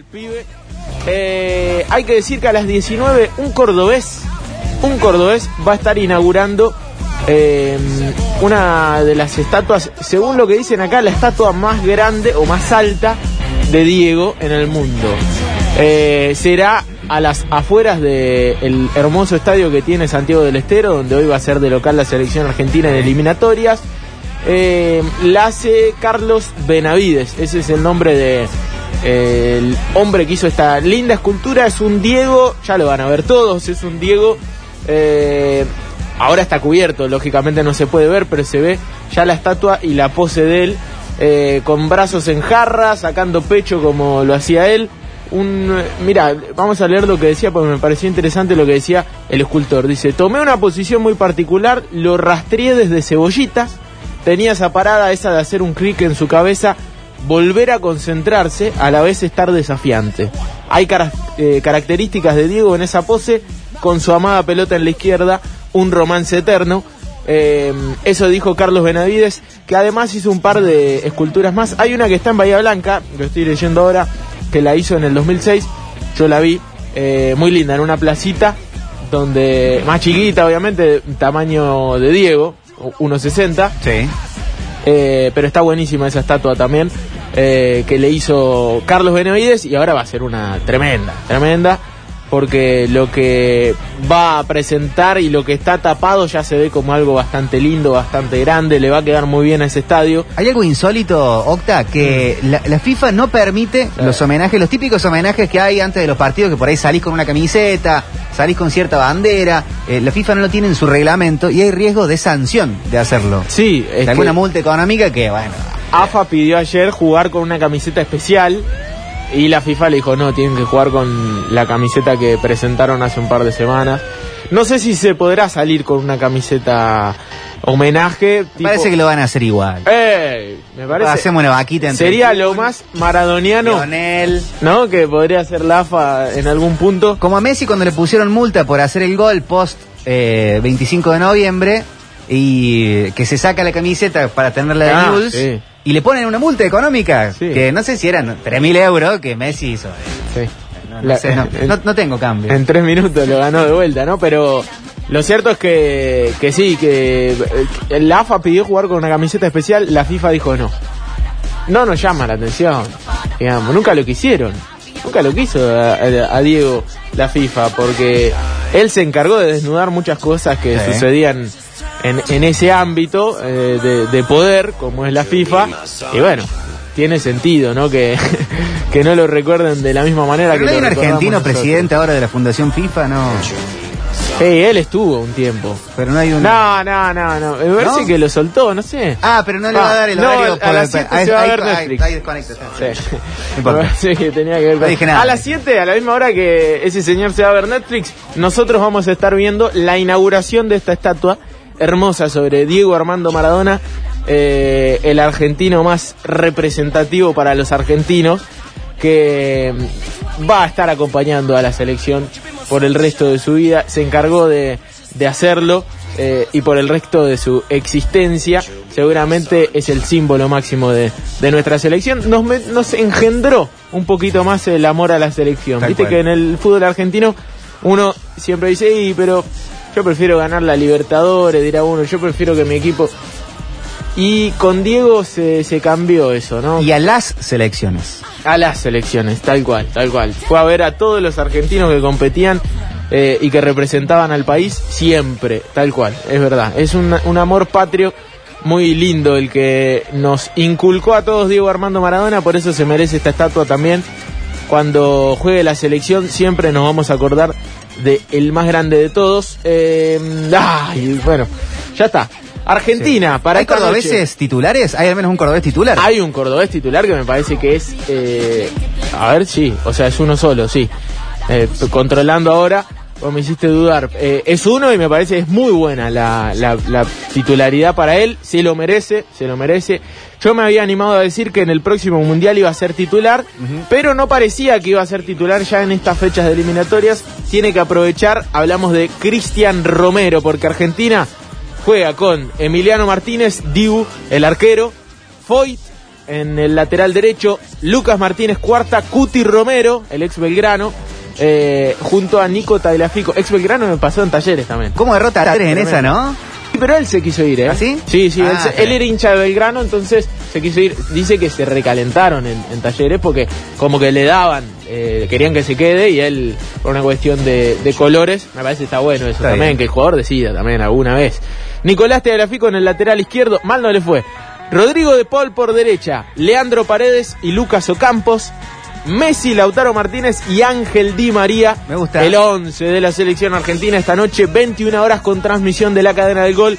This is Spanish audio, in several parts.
el pibe. Eh, hay que decir que a las 19 un cordobés, un cordobés va a estar inaugurando eh, una de las estatuas, según lo que dicen acá, la estatua más grande o más alta de Diego en el mundo. Eh, será a las afueras del hermoso estadio que tiene Santiago del Estero, donde hoy va a ser de local la selección argentina en eliminatorias. Eh, la hace Carlos Benavides, ese es el nombre de el hombre que hizo esta linda escultura. Es un Diego, ya lo van a ver todos, es un Diego. eh, ahora está cubierto, lógicamente no se puede ver, pero se ve ya la estatua y la pose de él, eh, con brazos en jarra, sacando pecho como lo hacía él. Un, mira, vamos a leer lo que decía porque me pareció interesante lo que decía el escultor. Dice, tomé una posición muy particular, lo rastreé desde cebollitas, tenía esa parada esa de hacer un clic en su cabeza, volver a concentrarse, a la vez estar desafiante. Hay eh, características de Diego en esa pose, con su amada pelota en la izquierda, un romance eterno. Eh, eso dijo Carlos Benavides, que además hizo un par de esculturas más. Hay una que está en Bahía Blanca, lo estoy leyendo ahora, que la hizo en el 2006. Yo la vi, eh, muy linda, en una placita, donde más chiquita, obviamente, tamaño de Diego, 1,60. Sí. Eh, pero está buenísima esa estatua también eh, que le hizo Carlos Benavides y ahora va a ser una tremenda, tremenda, porque lo que va a presentar y lo que está tapado ya se ve como algo bastante lindo, bastante grande, le va a quedar muy bien a ese estadio. Hay algo insólito, Octa, que la, la FIFA no permite Claro. los homenajes, los típicos homenajes que hay antes de los partidos, que por ahí salís con una camiseta, salís con cierta bandera. eh, la FIFA no lo tiene en su reglamento y hay riesgo de sanción de hacerlo. Sí, es de alguna que multa económica que, bueno, AFA pidió ayer jugar con una camiseta especial y la FIFA le dijo, no, tienen que jugar con la camiseta que presentaron hace un par de semanas. No sé si se podrá salir con una camiseta homenaje. me parece que lo van a hacer igual. ¡Ey! Me parece. Hacemos una vaquita entre Sería lo más maradoniano, Lionel. ¿no? Que podría hacer la AFA en algún punto. Como a Messi cuando le pusieron multa por hacer el gol post eh, 25 de noviembre y que se saca la camiseta para tenerla de Ah, sí. Y le ponen una multa económica Sí. que no sé si eran 3.000 euros que Messi hizo. Sí. No, no La- sé, no, en- no- no tengo cambio. En tres minutos lo ganó de vuelta, ¿no? Pero lo cierto es que, que sí, que eh, la AFA pidió jugar con una camiseta especial, la FIFA dijo no. No nos llama la atención, digamos, nunca lo quisieron. Nunca lo quiso a, a- a Diego la FIFA, porque él se encargó de desnudar muchas cosas que Sí. sucedían en, en ese ámbito eh, de, de poder, como es la FIFA, y bueno, tiene sentido, ¿no? Que, que no lo recuerden de la misma manera Pero que hay lo un argentino presidente ahora de la Fundación FIFA, no. Él estuvo un tiempo. Pero no hay un. No, no, no, no. Me parece ¿No? que lo soltó, no sé. Ah, pero no le va a dar el No, horario a las el- siete ahí- se va a ahí- ver ahí- Netflix. ahí desconecta, Sí. No Me importa. parece que tenía que ver No dije nada. A las 7, a la misma hora que ese señor se va a ver Netflix, nosotros vamos a estar viendo la inauguración de esta estatua hermosa sobre Diego Armando Maradona, eh, el argentino más representativo para los argentinos, que mm, va a estar acompañando a la selección por el resto de su vida. Se encargó de, de hacerlo eh, y por el resto de su existencia. Seguramente es el símbolo máximo de, de nuestra selección. Nos, me- nos engendró un poquito más el amor a la selección. Tal Viste cual. que en el fútbol argentino uno siempre dice, "Y, pero yo prefiero ganar la Libertadores, dirá uno, yo prefiero que mi equipo... Y con Diego se, se cambió eso, ¿no? Y a las selecciones. A las selecciones, tal cual, tal cual. Fue a ver a todos los argentinos que competían eh, y que representaban al país siempre, tal cual, es verdad. Es un, un amor patrio muy lindo el que nos inculcó a todos Diego Armando Maradona, por eso se merece esta estatua también. Cuando juegue la selección siempre nos vamos a acordar de el más grande de todos. Eh, ay, bueno, ya está. Argentina, para ¿Hay noche. cordobeses titulares? ¿Hay al menos un cordobés titular? Hay un cordobés titular que me parece que es. eh, a ver, sí, o sea, es uno solo, sí. Eh, controlando ahora, vos me hiciste dudar. Eh, es uno y me parece es muy buena la, la- la titularidad para él. Se lo merece, se lo merece. Yo me había animado a decir que en el próximo mundial iba a ser titular, pero no parecía que iba a ser titular ya en estas fechas de eliminatorias. Tiene que aprovechar, hablamos de Cristian Romero, porque Argentina juega con Emiliano Martínez, Dibu, el arquero, Foyt, en el lateral derecho, Lucas Martínez cuarta, Cuti Romero, el ex Belgrano, eh, junto a Nico Tagliafico, ex Belgrano me pasó en talleres también. ¿Cómo derrota a tres en esa, no? Sí, pero él se quiso ir, ¿eh? ¿Ah, sí? Sí, sí, él, Ah, se- él era hincha de Belgrano, entonces se quiso ir. Dice que se recalentaron en, en talleres porque como que le daban, eh, querían que se quede y él, por una cuestión de, de colores, me parece que está bueno eso Está también, bien. que el jugador decida también alguna vez. Nicolás Tegrafico en el lateral izquierdo, mal no le fue. Rodrigo de Paul por derecha, Leandro Paredes y Lucas Ocampos. Messi, Lautaro Martínez y Ángel Di María. Me gusta. El 11 de la selección argentina esta noche, 21 horas con transmisión de la cadena del gol.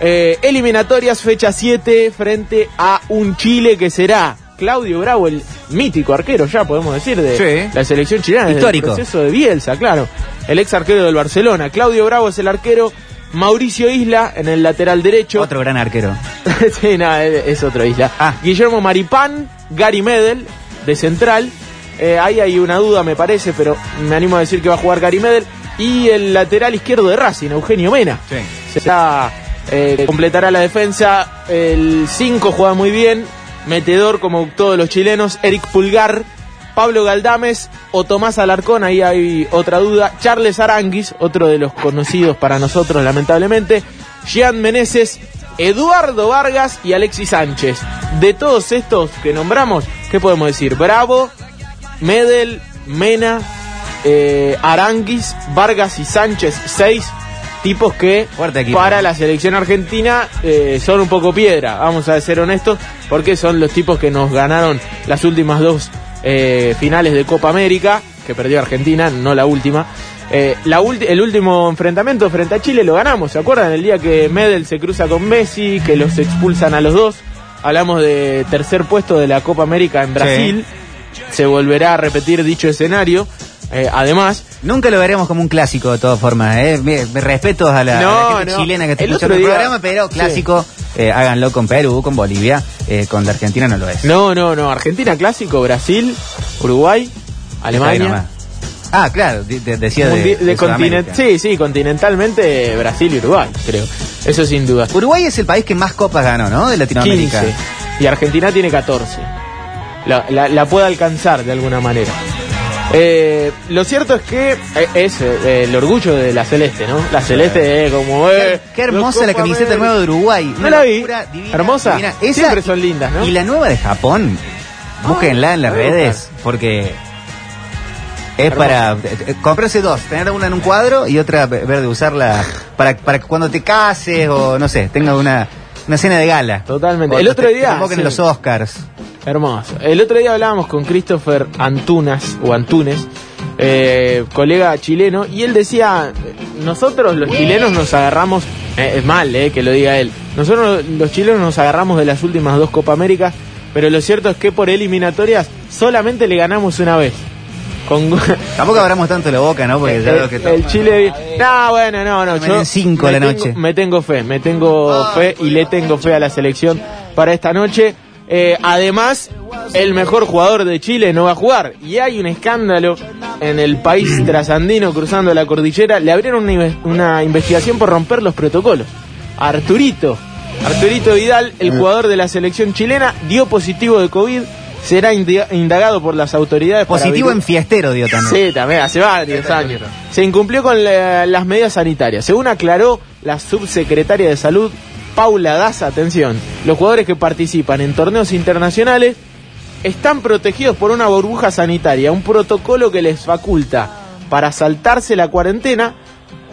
Eh, eliminatorias, fecha 7, frente a un Chile que será Claudio Bravo, el mítico arquero, ya podemos decir, de Sí. la selección chilena. Histórico. El proceso de Bielsa, claro. El ex arquero del Barcelona. Claudio Bravo es el arquero. Mauricio Isla en el lateral derecho. Otro gran arquero. sí, no, es, es otro Isla. Ah. Guillermo Maripán, Gary Medel, de central. Eh, ahí hay una duda, me parece, pero me animo a decir que va a jugar Gary Medel. Y el lateral izquierdo de Racing, Eugenio Mena. Sí. Será, eh, completará la defensa. El 5 juega muy bien. Metedor como todos los chilenos. Eric Pulgar. Pablo Galdames o Tomás Alarcón, ahí hay otra duda. Charles Aranguis, otro de los conocidos para nosotros, lamentablemente. Jean Meneses, Eduardo Vargas y Alexis Sánchez. De todos estos que nombramos, ¿qué podemos decir? Bravo, Medel, Mena, eh, Aranguis, Vargas y Sánchez, seis tipos que para la selección argentina eh, son un poco piedra, vamos a ser honestos, porque son los tipos que nos ganaron las últimas dos eh, finales de Copa América, que perdió Argentina, no la última. Eh, la el último enfrentamiento frente a Chile lo ganamos, ¿se acuerdan? El día que Medel se cruza con Messi, que los expulsan a los dos. Hablamos de tercer puesto de la Copa América en Brasil. Se volverá a repetir dicho escenario. Eh, además, Nunca lo veremos como un clásico de todas formas, ¿eh? Me, me respeto a la, No, a la gente no. chilena que está El escuchando el programa, pero sí. clásico, eh, háganlo con Perú, con Bolivia, eh, con la Argentina no lo es. no, no, no. Argentina clásico, Brasil, Uruguay, Alemania. Ah, claro, de- de- decía de, de continent- sí, sí, continentalmente Brasil y Uruguay, creo. Eso sin duda. Uruguay es el país que más copas ganó, ¿no? De Latinoamérica. 15. Y Argentina tiene 14. La, la- la puede alcanzar de alguna manera. Eh, lo cierto es que eh, es eh, el orgullo de la Celeste, ¿no? La Celeste es como... Qué, qué hermosa la camiseta nueva de Uruguay. No la vi. divina, Hermosa. divina. Esa Siempre son lindas, ¿no? Y la nueva de Japón, búsquenla en las redes, porque es para eh, eh, comprarse dos, tener una en un cuadro y otra ve- ver de usarla para, para que cuando te cases o no sé, tenga una, una cena de gala. Totalmente. O El te- otro te día, sí. en los Oscars. Hermoso. El otro día hablábamos con Christopher Antunas, o Antunes, eh, colega chileno, y él decía, nosotros los chilenos nos agarramos, eh, es mal eh, que lo diga él, nosotros los chilenos nos agarramos de las últimas dos Copa Américas, pero lo cierto es que por eliminatorias solamente le ganamos una vez. Con, Tampoco abramos tanto la boca, ¿no? Porque ya el, veo que el Chile. No, bueno, no, no. Meten cinco me la tengo- noche. Me tengo fe, me tengo fe y le tengo fe a la selección para esta noche. Eh, además, el mejor jugador de Chile no va a jugar. Y hay un escándalo en el país trasandino cruzando la cordillera. Le abrieron una, una investigación por romper los protocolos. Arturito, Arturito Vidal, el jugador de la selección chilena, dio positivo de COVID. Será indagado por las autoridades. Positivo en fiestero, dio también. Sí, también, hace varios años. Se incumplió con la- las medidas sanitarias. Según aclaró la subsecretaria de Salud, Paula Daza, atención, los jugadores que participan en torneos internacionales están protegidos por una burbuja sanitaria, un protocolo que les faculta para saltarse la cuarentena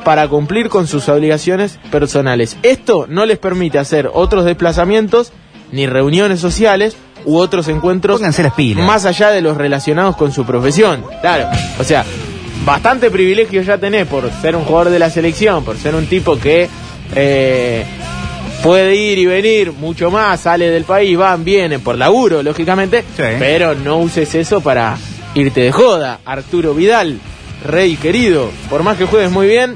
para cumplir con sus obligaciones personales. Esto no les permite hacer otros desplazamientos ni reuniones sociales u otros encuentros Pónganse las pilas. más allá de los relacionados con su profesión. Claro, o sea, bastante privilegio ya tenés por ser un jugador de la selección, por ser un tipo que eh, puede ir y venir mucho más, sale del país, van, vienen, por laburo, lógicamente, Sí. pero no uses eso para irte de joda. Arturo Vidal, rey querido, por más que juegues muy bien.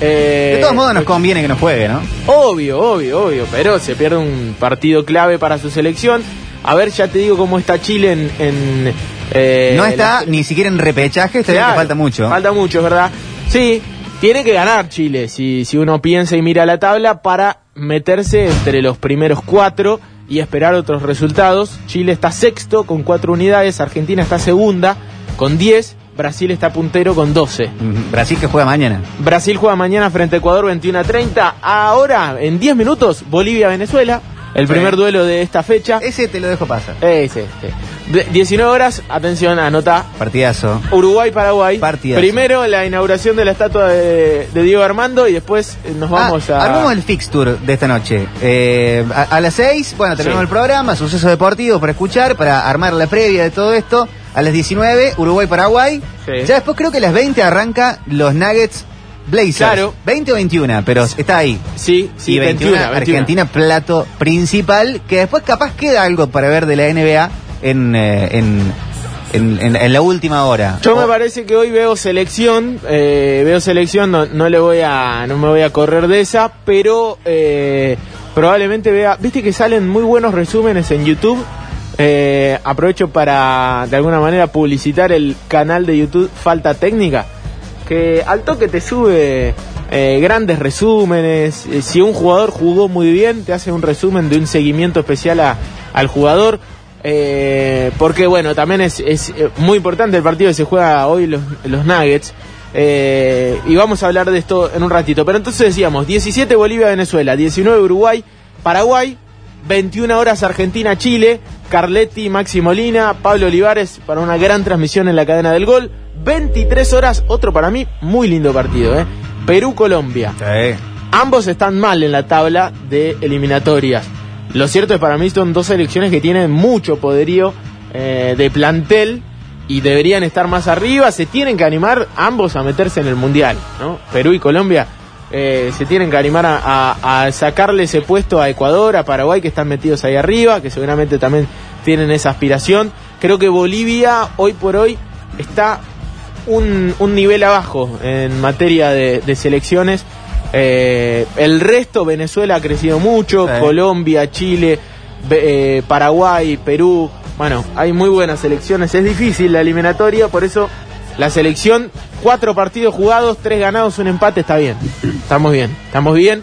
eh, De todos modos nos conviene que nos juegue, ¿no? Obvio, obvio, obvio, pero se pierde un partido clave para su selección. A ver, ya te digo cómo está Chile en... en, eh, no está la- ni siquiera en repechaje, está bien que Claro, falta mucho. Falta mucho, es ¿verdad? Sí, tiene que ganar Chile, si, si uno piensa y mira la tabla, para meterse entre los primeros cuatro y esperar otros resultados. Chile está sexto con cuatro unidades, Argentina está segunda con 10, Brasil está puntero con 12. Mm, Brasil que juega mañana. Brasil juega mañana frente a Ecuador 21 a 30. Ahora, en 10 minutos, Bolivia-Venezuela. El Sí. primer duelo de esta fecha. Ese te lo dejo pasar. Es este. De- 19 horas, atención, anota. Partidazo. Uruguay-Paraguay. Partidazo. Primero la inauguración de la estatua de, de Diego Armando y después eh, nos vamos Ah, a. Armamos el fixture de esta noche. Eh, a, a las 6, bueno, terminamos Sí. el programa, suceso deportivo para escuchar, para armar la previa de todo esto. A las 19, Uruguay-Paraguay. Sí. Ya después creo que a las 20 arranca los Nuggets Blazers. Claro. 20 o 21, pero está ahí. Sí, sí, y 21, 21, 21. Argentina, plato principal, que después capaz queda algo para ver de la NBA en, eh, en, en, en- en la última hora. Yo me parece que hoy veo selección, eh, veo selección, no, no le voy a, no me voy a correr de esa, pero eh, probablemente vea, viste que salen muy buenos resúmenes en YouTube. Eh, aprovecho para de alguna manera publicitar el canal de YouTube Falta Técnica, que al toque te sube eh, grandes resúmenes. Eh, si un jugador jugó muy bien, te hace un resumen de un seguimiento especial a- al jugador. Eh, porque bueno, también es, es, eh, muy importante el partido que se juega hoy los, los Nuggets. Eh, y vamos a hablar de esto en un ratito. Pero entonces decíamos, 17 Bolivia-Venezuela, 19 Uruguay, Paraguay, 21 horas Argentina-Chile, Carletti, Maxi Molina, Pablo Olivares para una gran transmisión en la cadena del gol. 23 horas, otro para mí muy lindo partido, ¿eh? Perú-Colombia. Sí. Ambos están mal en la tabla de eliminatorias. Lo cierto es para mí son dos selecciones que tienen mucho poderío eh, de plantel y deberían estar más arriba. Se tienen que animar ambos a meterse en el mundial, ¿no? Perú y Colombia eh, se tienen que animar a, a- a sacarle ese puesto a Ecuador, a Paraguay que están metidos ahí arriba, que seguramente también tienen esa aspiración. Creo que Bolivia hoy por hoy está un, un nivel abajo en materia de, de selecciones. Eh, el resto, Venezuela ha crecido mucho, Sí. Colombia, Chile, eh, Paraguay, Perú. Bueno, hay muy buenas selecciones. Es difícil la eliminatoria, por eso la selección, cuatro partidos jugados, tres ganados, un empate, está bien. Estamos bien, estamos bien.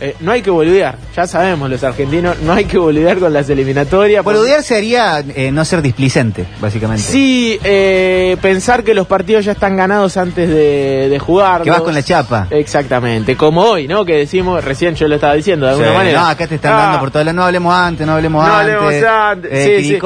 Eh, no hay que boludear, ya sabemos los argentinos, no hay que boludear con las eliminatorias. Boludear sería eh, no ser displicente, básicamente. Sí, eh, pensar que los partidos ya están ganados antes de, de jugar. Que vas con la chapa. Exactamente, como hoy, ¿no? Que decimos, recién yo lo estaba diciendo de alguna Sí, manera. No, acá te están Ah, dando por todas las. No hablemos antes, no hablemos no antes. hablemos antes. Eh, sí, sí.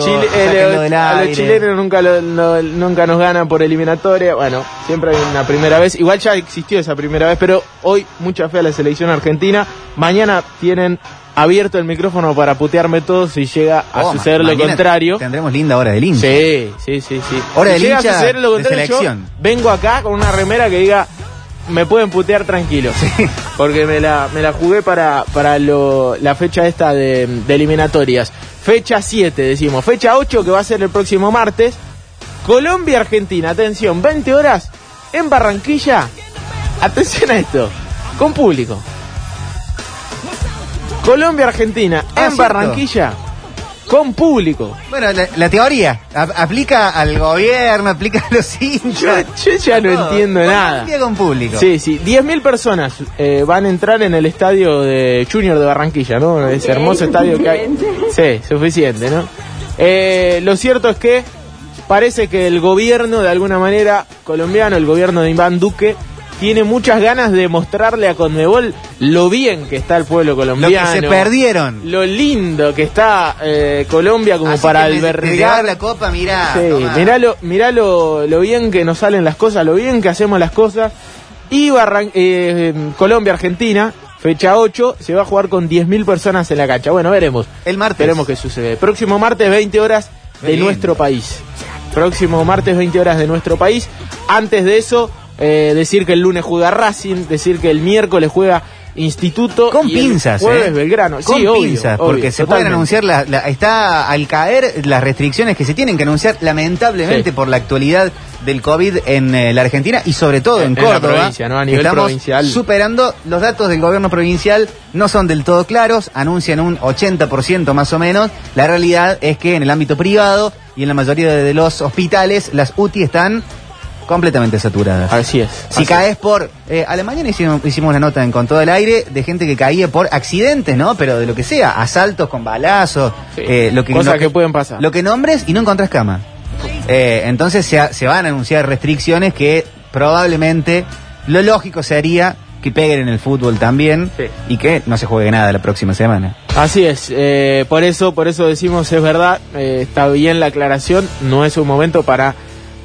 Chile- eh, a los chilenos nunca, lo- lo- nunca nos ganan por eliminatoria. Bueno, siempre hay una primera vez. Igual ya existió esa primera vez, pero hoy mucha fe a la selección argentina. Mañana tienen abierto el micrófono para putearme todos si llega a Oh, suceder lo contrario. Tendremos linda hora del hincha. Sí, sí, sí, sí. Hora Si del llega a hincha suceder lo de contrario, yo vengo acá con una remera que diga me pueden putear tranquilos. Porque me la, me la jugué para, para lo- la fecha esta de, de eliminatorias. Fecha 7, decimos. Fecha 8 que va a ser el próximo martes. Colombia-Argentina, atención, 20 horas en Barranquilla. Atención a esto, con público. Colombia-Argentina Ah, en cierto. Barranquilla, con público. Bueno, la, la teoría a- aplica al gobierno, aplica a los hinchas. yo ya no entiendo Con nada. Con público. Sí, sí, 10.000 personas eh, van a entrar en el estadio de Junior de Barranquilla, ¿no? Ese hermoso estadio que hay. Sí, suficiente, ¿no? Eh, lo cierto es que parece que el gobierno, de alguna manera, colombiano, el gobierno de Iván Duque, tiene muchas ganas de mostrarle a Conmebol lo bien que está el pueblo Lo que colombiano. se perdieron. Lo lindo que está eh, Colombia como Así para albergar la copa, mirá. Sí, mirá, lo, mirá lo, lo bien que nos salen las cosas, lo bien que hacemos las cosas. Y Barran- eh, Colombia, Argentina, fecha 8, se va a jugar con 10.000 personas en la cancha. Bueno, veremos. El martes. Veremos qué sucede. Próximo martes, 20 horas de nuestro país. Próximo martes, 20 horas de nuestro país. Antes de eso, eh, decir que el lunes juega Racing, decir que el miércoles juega Instituto. Con y el pinzas, Jueves ¿eh? Belgrano. Con sí, pinzas, obvio, porque se pueden anunciar, la, la- está al caer las restricciones que se tienen que anunciar lamentablemente Sí. por la actualidad del COVID en eh, la Argentina y sobre todo en, Córdoba. A nivel Estamos provincial. superando los datos del gobierno provincial, no son del todo claros, anuncian un 80% más o menos. La realidad es que en el ámbito privado y en la mayoría de los hospitales las UTI están completamente saturadas. Así es. Si Así caes por... Eh, a la mañana hicimos, hicimos una nota en Con todo el aire de gente que caía por accidentes, ¿no? Pero de lo que sea, asaltos con balazos, Sí. eh, lo que, Cosas que pueden pasar. Lo que nombres y no encontrás cama. Eh, entonces se, se van a anunciar restricciones que probablemente lo lógico sería que peguen en el fútbol también Sí. y que no se juegue nada la próxima semana. Así es, eh, por eso, por eso decimos es verdad, eh, está bien la aclaración, no es un momento para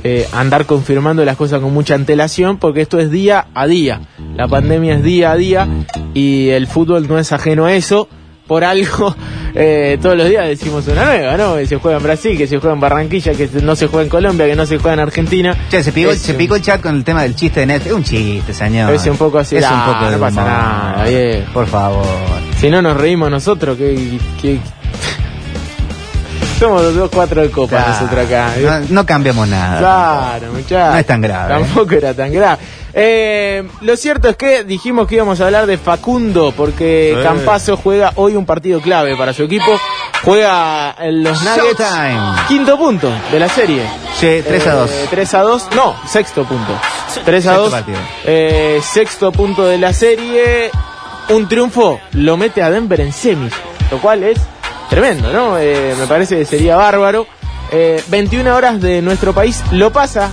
eh, andar confirmando las cosas con mucha antelación, porque esto es día a día, la pandemia es día a día y el fútbol no es ajeno a eso. Por algo, eh, todos los días decimos una nueva, ¿no? Que se juega en Brasil, que se juega en Barranquilla, que no se juega en Colombia, que no se juega en Argentina. Che, se picó, Es, se picó el chat con el tema del chiste de Netflix. Es un chiste, señor. Es un poco así, Es un poco de no pasa nada, viejo. Por favor. Si no nos reímos nosotros, que... Somos los dos cuatro de copa Claro. nosotros acá. No, no cambiamos nada. Claro, muchachos. No es tan grave, Tampoco era tan grave. Eh, lo cierto es que dijimos que íbamos a hablar de Facundo, porque Sí. Campazo juega hoy un partido clave para su equipo. Juega en los Nuggets. Showtime. Quinto punto de la serie. Sí, 3 a 2. Eh, 3 a 2, no, sexto punto. 3 a Sexto 2, partido. eh, sexto punto de la serie. Un triunfo lo mete a Denver en semis, lo cual es tremendo, ¿no? Eh, me parece que sería bárbaro. Eh, 21 horas de nuestro país lo pasa.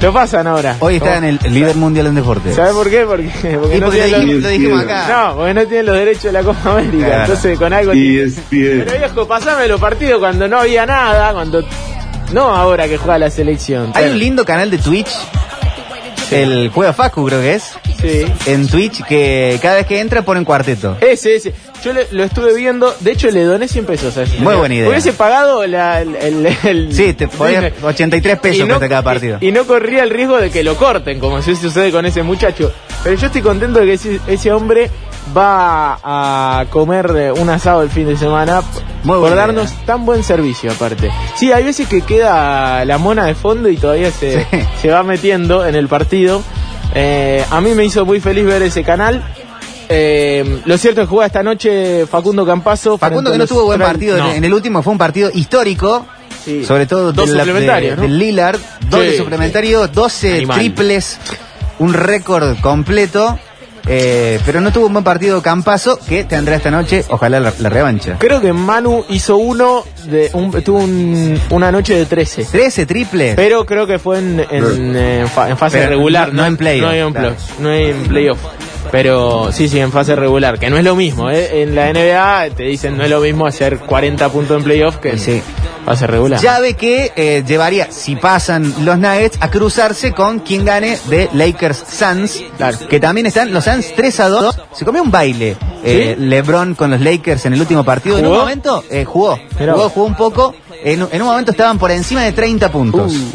Lo pasan ahora. Hoy está en el líder mundial en deportes. ¿Sabes por qué? Porque, porque no porque tienen dijimos, los, acá. no, porque no tienen los derechos de la Copa América. Claro. Entonces con algo... Es bien. Pero viejo, pasame los partidos cuando no había nada, cuando... No ahora que juega la selección. Hay un lindo canal de Twitch. El Juega Facu, creo que es. Sí. En Twitch, que cada vez que entra ponen cuarteto. Ese, ese. Yo le- lo estuve viendo, de hecho le doné 100 pesos a ese. Muy buena idea. Hubiese pagado la- el, el- el- Sí, te podías 83 pesos no- cuesta cada partido. Y, y no corría el riesgo de que lo corten, como si sucede con ese muchacho. Pero yo estoy contento de que ese, ese hombre va a comer un asado el fin de semana Muy por darnos idea. tan buen servicio aparte. Sí, hay veces que queda la mona de fondo y todavía se, Sí. se va metiendo en el partido. Eh, a mí me hizo muy feliz ver ese canal. Eh, lo cierto es que juega esta noche Facundo Campazo. Facundo que no tuvo buen partido No. en el último, fue un partido histórico. Sí. Sobre todo Dos suplementarios, de- ¿no? del Lillard, doble Sí. suplementario, 12 Animal. triples, un récord completo. Eh, pero no tuvo un buen partido Campazo que tendrá esta noche, ojalá la, la revancha. Creo que Manu hizo uno, de un, tuvo un- una noche de 13. 13 triples. Pero creo que fue en, en, eh, en fa- en fase Pero regular, no- no en playoff, No en, claro. plo- no en playoff. Pero sí, sí, en fase regular, que no es lo mismo. ¿eh? En la NBA te dicen no es lo mismo hacer 40 puntos en playoff que Sí. fase regular. Llave que eh, llevaría, si pasan los Nuggets, a cruzarse con quien gane de Lakers Suns. Claro. Que también están los Suns 3 a 2. Se comió un baile eh, ¿Sí? LeBron con los Lakers en el último partido. En un momento eh, jugó. Jugó, jugó un poco. En, en un momento estaban por encima de 30 puntos. Uh.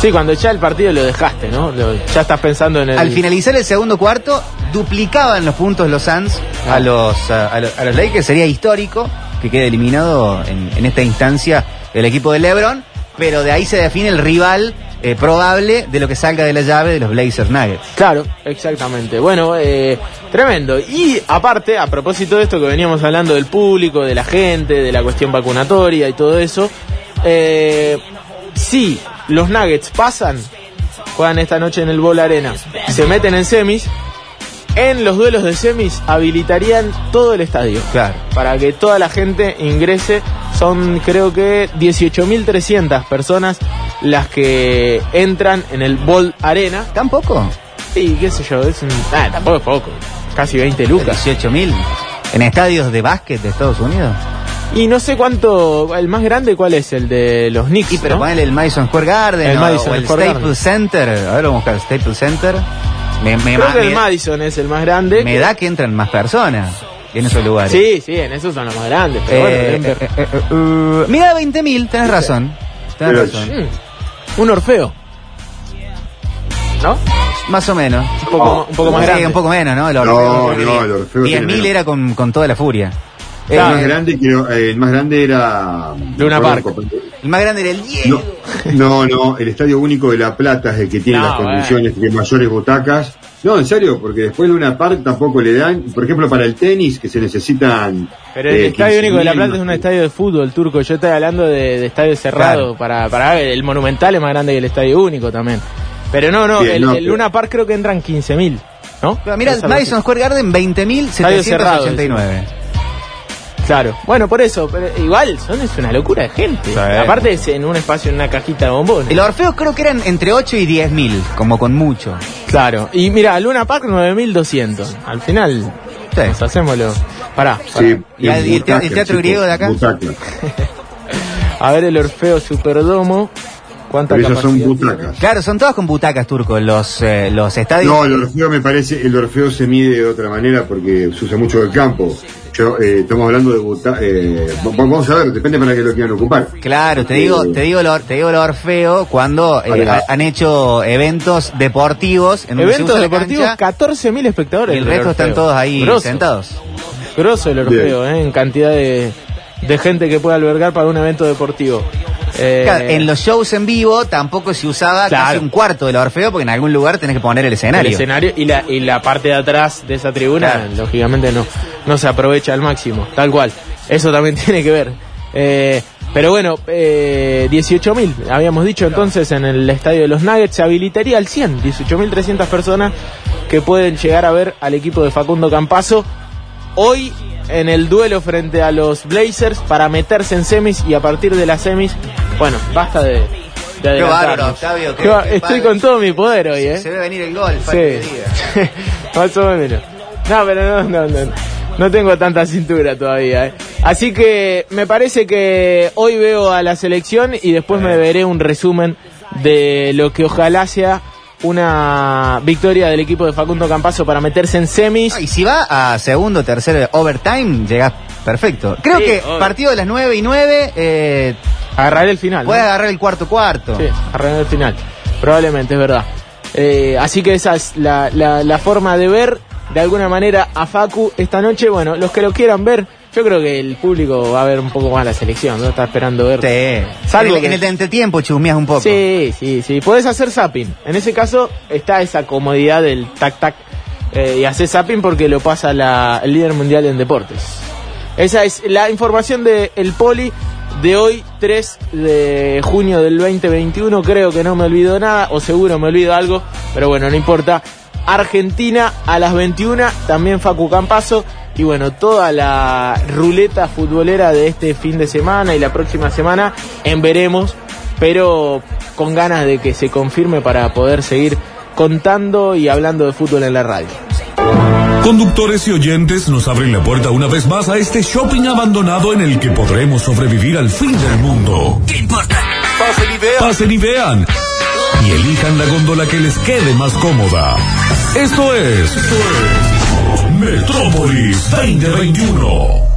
Sí, cuando ya el partido lo dejaste, ¿no? Lo- ya estás pensando en el... Al finalizar el segundo cuarto, duplicaban los puntos los Suns Ah. a los, a, a los, a los Lakers. Sería histórico que quede eliminado en, esta instancia el equipo de LeBron, pero de ahí se define el rival eh, probable de lo que salga de la llave de los Blazers Nuggets. Claro, exactamente. Bueno, eh, tremendo. Y aparte, a propósito de esto que veníamos hablando del público, de la gente, de la cuestión vacunatoria y todo eso, eh, si los Nuggets pasan, juegan esta noche en el Bowl Arena, se meten en semis, en los duelos de semis habilitarían todo el estadio. Claro. Para que toda la gente ingrese, son creo que 18.300 personas las que entran en el Bowl Arena. ¿Tampoco? Sí, qué sé yo, es un... Ah, tampoco es poco. Casi 20 lucas. 18 mil. ¿En estadios de básquet de Estados Unidos? Y no sé cuánto... El más grande, ¿cuál es? El de los Knicks, Sí, pero ¿no? ponele el Madison Square Garden El o, Madison o el Square Staples Garden. Center. A ver, vamos a buscar el Staples Center. Me, me, Creo que el me- Madison es el más grande. me da que entran más personas en esos lugares. Sí, sí, en esos son los más grandes. Pero bueno, Eh, Denver- eh, eh, eh, uh, mira, 20 mil, tenés razón. Tenés Pero- razón. Mm, un Orfeo. ¿No? Más o menos. Un poco, un poco más Sí, grande. un poco menos, ¿no? El No, Orfeo. no, el Orfeo 10 tiene mil menos. era con, con toda la furia. El más grande, creo, eh, el más grande era. Luna Park. El más grande era el Diego. No, no, el Estadio Único de La Plata es el que tiene las condiciones de mayores butacas. No, en serio, porque después Luna Park tampoco le dan, por ejemplo, para el tenis, que se necesitan. Pero el eh, Estadio Único de La Plata es un estadio de fútbol turco. Yo estoy hablando de, estadio cerrado. Para, para el Monumental es más grande que el Estadio Único también. Pero no, no, el, Luna Park creo que entran 15.000, ¿no? Pero mira, Madison Square Garden 20.789. Claro, bueno, por eso, pero igual, son es una locura de gente. Aparte es en un espacio, en una cajita de bombones. El Orfeo creo que eran entre 8 y 10 mil, como con mucho. Claro, y mira, Luna Park 9200. Al final, sí. nos hacémoslo. Pará, Sí, ¿Y, el, teatro griego de acá? A ver el Orfeo Superdomo. ¿Cuántas Pero son butacas. Claro, son todas con butacas turcos los, eh, los estadios. No, el Orfeo me parece, el Orfeo se mide de otra manera porque se usa mucho el campo. Yo, eh, estamos hablando de butacas. Eh, vamos a ver, depende para qué lo quieran ocupar. Claro, te digo, te digo, lo, te digo el Orfeo cuando han hecho eventos deportivos. En eventos deportivos, 14.000 espectadores. Y el resto están todos ahí sentados. Grosso el Orfeo, en cantidad de, de gente que puede albergar para un evento deportivo. Eh, en los shows en vivo tampoco se usaba casi un cuarto del Orfeo porque en algún lugar tenés que poner el escenario. El escenario y la, y la parte de atrás de esa tribuna, lógicamente no, no se aprovecha al máximo, tal cual. Eso también tiene que ver. Eh, pero bueno, eh, 18.000, habíamos dicho entonces en el estadio de los Nuggets, se habilitaría al 100, 18.300 personas que pueden llegar a ver al equipo de Facundo Campazo. Hoy en el duelo frente a los Blazers para meterse en semis y a partir de las semis, bueno, basta de, de Octavio. estoy con todo mi poder hoy, ¿eh? Se ve venir el gol, sí. Más o menos. No, pero no, no, no. No tengo tanta cintura todavía, ¿eh? Así que me parece que hoy veo a la selección y después me veré un resumen de lo que ojalá sea una victoria del equipo de Facundo Campazo para meterse en semis. y si va a segundo, tercero, overtime, llega perfecto. Creo que partido de las 9 y 9... Eh, agarrar el final. Puede agarrar el cuarto cuarto. Sí, agarrar el final. Probablemente, es verdad. Eh, así que esa es la, la, la forma de ver de alguna manera a Facu esta noche. Bueno, los que lo quieran ver yo creo que el público va a ver un poco más la selección, ¿no? Está esperando ver. Sí. Salvo que en el entretiempo chusmeas un poco. Sí, sí, sí. Puedes hacer zapping. En ese caso está esa comodidad del tac-tac. Eh, y haces zapping porque lo pasa la, el líder mundial en deportes. Esa es la información del el Poli de hoy, 3 de junio del 2021. Creo que no me olvido nada, o seguro me olvido algo, pero bueno, no importa. Argentina a las 21, también Facu Campazo y bueno, toda la ruleta futbolera de este fin de semana y la próxima semana en veremos, pero con ganas de que se confirme para poder seguir contando y hablando de fútbol en la radio. Conductores y oyentes nos abren la puerta una vez más a este shopping abandonado en el que podremos sobrevivir al fin del mundo. ¿Qué importa? Pasen y vean. Pasen y vean. Y elijan la góndola que les quede más cómoda. Esto es. Esto es Metrópolis 2021.